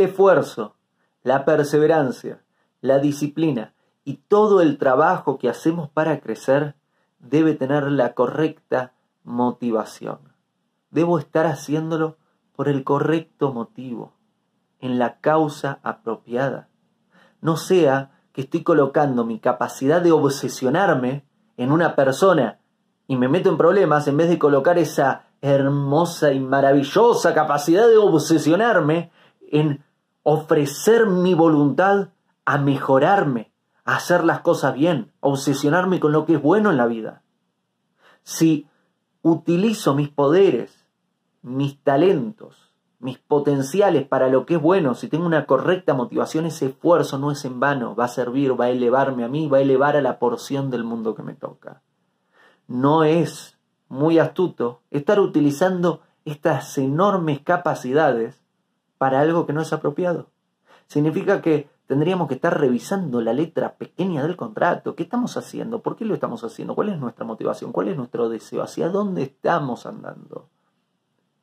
esfuerzo, la perseverancia, la disciplina y todo el trabajo que hacemos para crecer debe tener la correcta motivación. Debo estar haciéndolo por el correcto motivo, en la causa apropiada. No sea que estoy colocando mi capacidad de obsesionarme en una persona y me meto en problemas en vez de colocar esa hermosa y maravillosa capacidad de obsesionarme en ofrecer mi voluntad a mejorarme, a hacer las cosas bien, a obsesionarme con lo que es bueno en la vida. Si utilizo mis poderes, mis talentos, mis potenciales para lo que es bueno, si tengo una correcta motivación, ese esfuerzo no es en vano, va a servir, va a elevarme a mí, va a elevar a la porción del mundo que me toca. No es muy astuto estar utilizando estas enormes capacidades para algo que no es apropiado. Significa que tendríamos que estar revisando la letra pequeña del contrato. ¿Qué estamos haciendo? ¿Por qué lo estamos haciendo? ¿Cuál es nuestra motivación? ¿Cuál es nuestro deseo? ¿Hacia dónde estamos andando?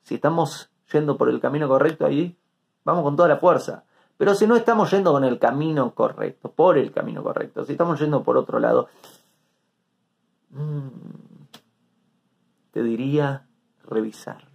Si estamos yendo por el camino correcto ahí, vamos con toda la fuerza. Pero si no estamos yendo con el camino correcto, por el camino correcto, si estamos yendo por otro lado, mmm, te diría revisarlo.